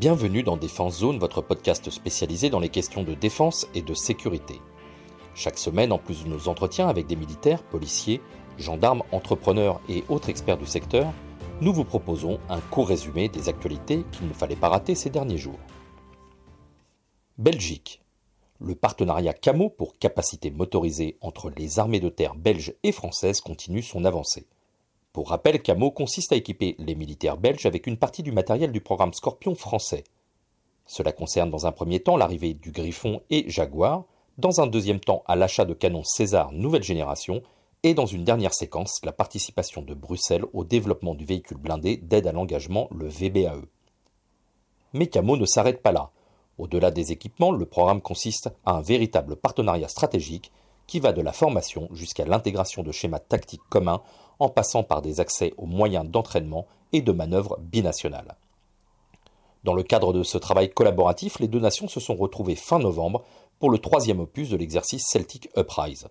Bienvenue dans Défense Zone, votre podcast spécialisé dans les questions de défense et de sécurité. Chaque semaine, en plus de nos entretiens avec des militaires, policiers, gendarmes, entrepreneurs et autres experts du secteur, nous vous proposons un court résumé des actualités qu'il ne fallait pas rater ces derniers jours. Belgique. Le partenariat CAMO pour capacité motorisée entre les armées de terre belges et françaises continue son avancée. Pour rappel, Camo consiste à équiper les militaires belges avec une partie du matériel du programme Scorpion français. Cela concerne dans un premier temps l'arrivée du Griffon et Jaguar, dans un deuxième temps à l'achat de canons César nouvelle génération, et dans une dernière séquence la participation de Bruxelles au développement du véhicule blindé d'aide à l'engagement, le VBAE. Mais Camo ne s'arrête pas là. Au-delà des équipements, le programme consiste à un véritable partenariat stratégique qui va de la formation jusqu'à l'intégration de schémas tactiques communs en passant par des accès aux moyens d'entraînement et de manœuvres binationales. Dans le cadre de ce travail collaboratif, les deux nations se sont retrouvées fin novembre pour le troisième opus de l'exercice Celtic Uprise.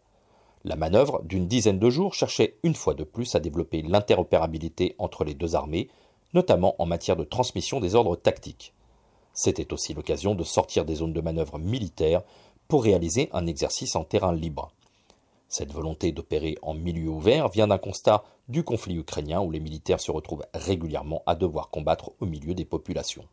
La manœuvre, d'une dizaine de jours, cherchait une fois de plus à développer l'interopérabilité entre les deux armées, notamment en matière de transmission des ordres tactiques. C'était aussi l'occasion de sortir des zones de manœuvre militaires pour réaliser un exercice en terrain libre. Cette volonté d'opérer en milieu ouvert vient d'un constat du conflit ukrainien où les militaires se retrouvent régulièrement à devoir combattre au milieu des populations.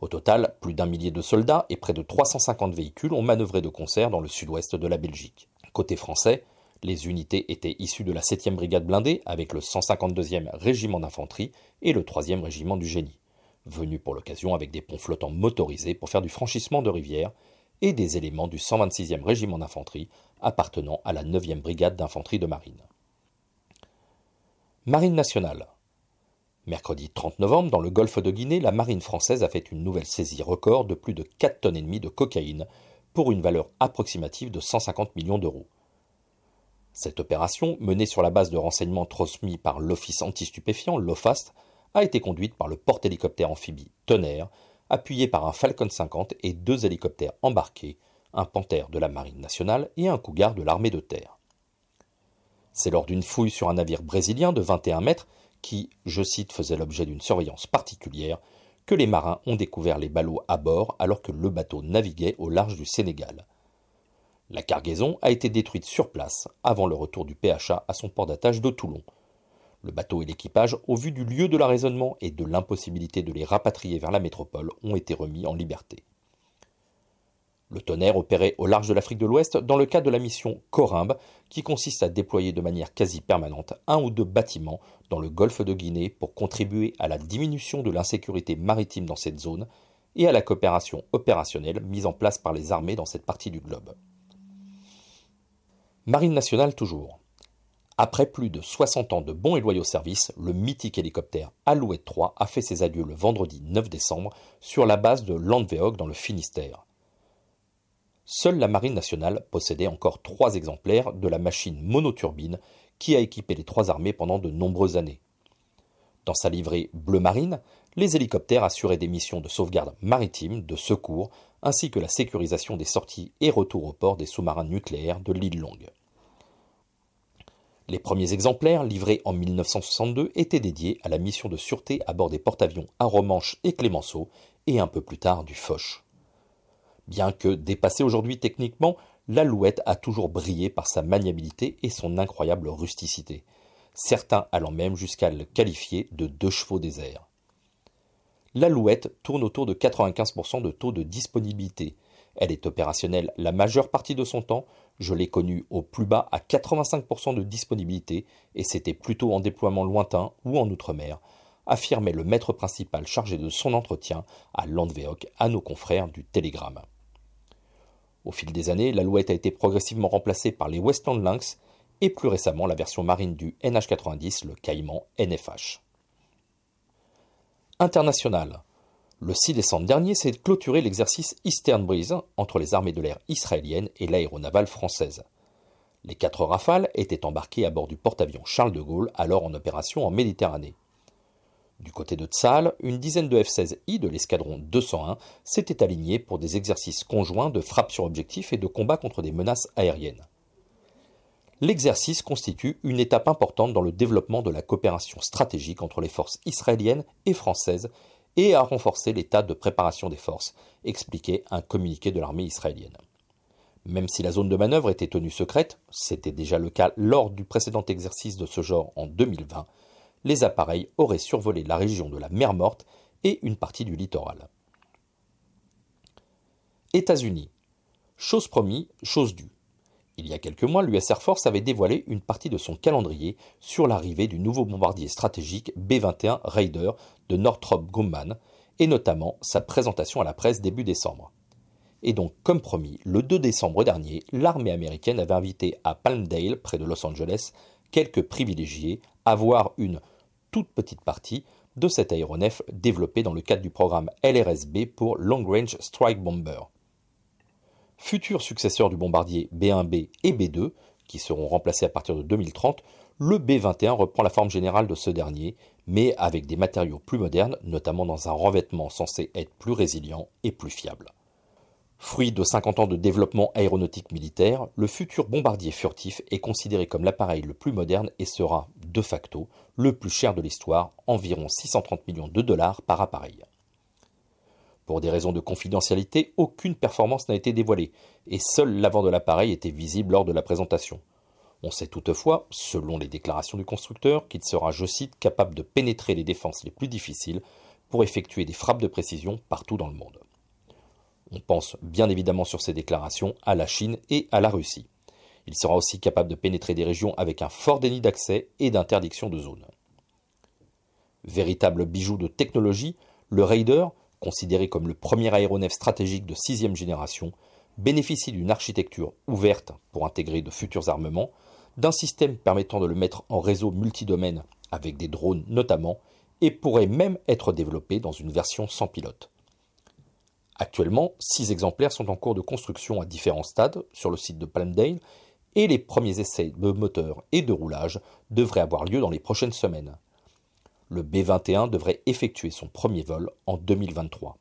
Au total, plus d'un millier de soldats et près de 350 véhicules ont manœuvré de concert dans le sud-ouest de la Belgique. Côté français, les unités étaient issues de la 7e brigade blindée avec le 152e régiment d'infanterie et le 3e régiment du génie, venus pour l'occasion avec des ponts flottants motorisés pour faire du franchissement de rivières et des éléments du 126e régiment d'infanterie appartenant à la 9e brigade d'infanterie de marine. Marine nationale. Mercredi 30 novembre, dans le golfe de Guinée, la marine française a fait une nouvelle saisie record de plus de 4 tonnes et demie de cocaïne pour une valeur approximative de 150 millions d'euros. Cette opération, menée sur la base de renseignements transmis par l'Office anti-stupéfiant, l'OFAST, a été conduite par le porte-hélicoptère amphibie Tonnerre, appuyé par un Falcon 50 et deux hélicoptères embarqués, un Panther de la Marine nationale et un Cougar de l'armée de terre. C'est lors d'une fouille sur un navire brésilien de 21 mètres, qui, je cite, faisait l'objet d'une surveillance particulière, que les marins ont découvert les ballots à bord alors que le bateau naviguait au large du Sénégal. La cargaison a été détruite sur place avant le retour du PHA à son port d'attache de Toulon, le bateau et l'équipage, au vu du lieu de l'arraisonnement et de l'impossibilité de les rapatrier vers la métropole, ont été remis en liberté. Le tonnerre opérait au large de l'Afrique de l'Ouest dans le cadre de la mission Corimbe, qui consiste à déployer de manière quasi permanente un ou deux bâtiments dans le golfe de Guinée pour contribuer à la diminution de l'insécurité maritime dans cette zone et à la coopération opérationnelle mise en place par les armées dans cette partie du globe. Marine nationale toujours. Après plus de 60 ans de bons et loyaux services, le mythique hélicoptère Alouette 3 a fait ses adieux le vendredi 9 décembre sur la base de Landveog dans le Finistère. Seule la Marine nationale possédait encore trois exemplaires de la machine monoturbine qui a équipé les trois armées pendant de nombreuses années. Dans sa livrée bleu marine, les hélicoptères assuraient des missions de sauvegarde maritime, de secours, ainsi que la sécurisation des sorties et retours au port des sous-marins nucléaires de l'île Longue. Les premiers exemplaires, livrés en 1962, étaient dédiés à la mission de sûreté à bord des porte-avions Aromanche et Clémenceau, et un peu plus tard du Foch. Bien que dépassée aujourd'hui techniquement, l'Alouette a toujours brillé par sa maniabilité et son incroyable rusticité, certains allant même jusqu'à le qualifier de deux chevaux des. L'Alouette tourne autour de 95% de taux de disponibilité, elle est opérationnelle la majeure partie de son temps. Je l'ai connue au plus bas à 85% de disponibilité et c'était plutôt en déploiement lointain ou en outre-mer, affirmait le maître principal chargé de son entretien à Landveok à nos confrères du Télégramme. Au fil des années, l'Alouette a été progressivement remplacée par les Westland Lynx et plus récemment la version marine du NH90, le Caïman NFH. International. Le 6 décembre dernier s'est clôturé l'exercice Eastern Breeze entre les armées de l'air israéliennes et l'aéronavale française. Les quatre rafales étaient embarquées à bord du porte-avions Charles de Gaulle, alors en opération en Méditerranée. Du côté de Tsal, une dizaine de F-16I de l'escadron 201 s'étaient alignés pour des exercices conjoints de frappe sur objectif et de combat contre des menaces aériennes. L'exercice constitue une étape importante dans le développement de la coopération stratégique entre les forces israéliennes et françaises et à renforcer l'état de préparation des forces, expliquait un communiqué de l'armée israélienne. Même si la zone de manœuvre était tenue secrète, c'était déjà le cas lors du précédent exercice de ce genre en 2020, les appareils auraient survolé la région de la mer Morte et une partie du littoral. États-Unis. Chose promis, chose due. Il y a quelques mois, l'US Air Force avait dévoilé une partie de son calendrier sur l'arrivée du nouveau bombardier stratégique B-21 Raider de Northrop Grumman, et notamment sa présentation à la presse début décembre. Et donc, comme promis, le 2 décembre dernier, l'armée américaine avait invité à Palmdale, près de Los Angeles, quelques privilégiés à voir une toute petite partie de cet aéronef développé dans le cadre du programme LRSB pour Long Range Strike Bomber. Futur successeur du bombardier B1B et B2, qui seront remplacés à partir de 2030, le B-21 reprend la forme générale de ce dernier, mais avec des matériaux plus modernes, notamment dans un revêtement censé être plus résilient et plus fiable. Fruit de 50 ans de développement aéronautique militaire, le futur bombardier furtif est considéré comme l'appareil le plus moderne et sera, de facto, le plus cher de l'histoire, environ 630 millions de dollars par appareil. Pour des raisons de confidentialité, aucune performance n'a été dévoilée, et seul l'avant de l'appareil était visible lors de la présentation. On sait toutefois, selon les déclarations du constructeur, qu'il sera, je cite, capable de pénétrer les défenses les plus difficiles pour effectuer des frappes de précision partout dans le monde. On pense bien évidemment sur ces déclarations à la Chine et à la Russie. Il sera aussi capable de pénétrer des régions avec un fort déni d'accès et d'interdiction de zone. Véritable bijou de technologie, le Raider, considéré comme le premier aéronef stratégique de sixième génération, bénéficie d'une architecture ouverte pour intégrer de futurs armements, d'un système permettant de le mettre en réseau multidomaine avec des drones notamment, et pourrait même être développé dans une version sans pilote. Actuellement, six exemplaires sont en cours de construction à différents stades sur le site de Palmdale et les premiers essais de moteur et de roulage devraient avoir lieu dans les prochaines semaines. Le B-21 devrait effectuer son premier vol en 2023.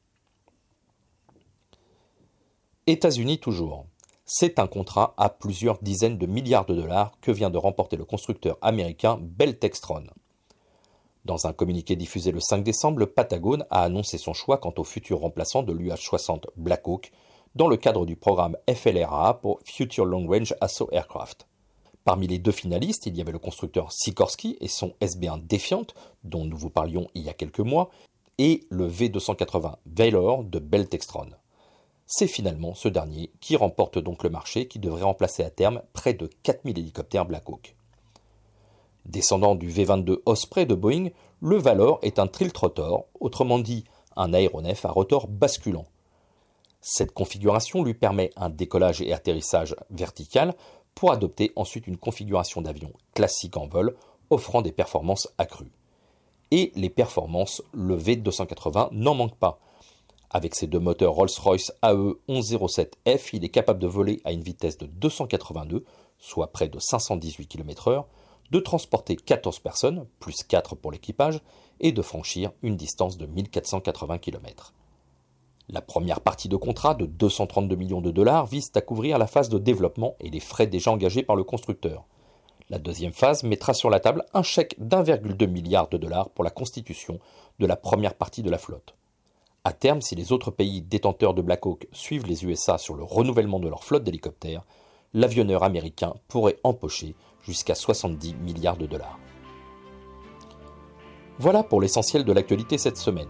États-Unis toujours. C'est un contrat à plusieurs dizaines de milliards de dollars que vient de remporter le constructeur américain Bell Textron. Dans un communiqué diffusé le 5 décembre, le Patagone a annoncé son choix quant au futur remplaçant de l'UH-60 Black Hawk dans le cadre du programme FLRA pour Future Long Range Assault Aircraft. Parmi les deux finalistes, il y avait le constructeur Sikorsky et son SB1 Defiant, dont nous vous parlions il y a quelques mois, et le V280 Valor de Bell Textron. C'est finalement ce dernier qui remporte donc le marché qui devrait remplacer à terme près de 4000 hélicoptères Black Hawk. Descendant du V-22 Osprey de Boeing, le Valor est un triltrotor, autrement dit un aéronef à rotor basculant. Cette configuration lui permet un décollage et atterrissage vertical pour adopter ensuite une configuration d'avion classique en vol offrant des performances accrues. Et les performances, le V280 n'en manque pas. Avec ses deux moteurs Rolls-Royce AE 1107F, il est capable de voler à une vitesse de 282, soit près de 518 km/h, de transporter 14 personnes, plus 4 pour l'équipage, et de franchir une distance de 1480 km. La première partie de contrat de 232 millions de dollars vise à couvrir la phase de développement et les frais déjà engagés par le constructeur. La deuxième phase mettra sur la table un chèque d'1,2 milliard de dollars pour la constitution de la première partie de la flotte. À terme, si les autres pays détenteurs de Black Hawk suivent les USA sur le renouvellement de leur flotte d'hélicoptères, l'avionneur américain pourrait empocher jusqu'à 70 milliards de dollars. Voilà pour l'essentiel de l'actualité cette semaine.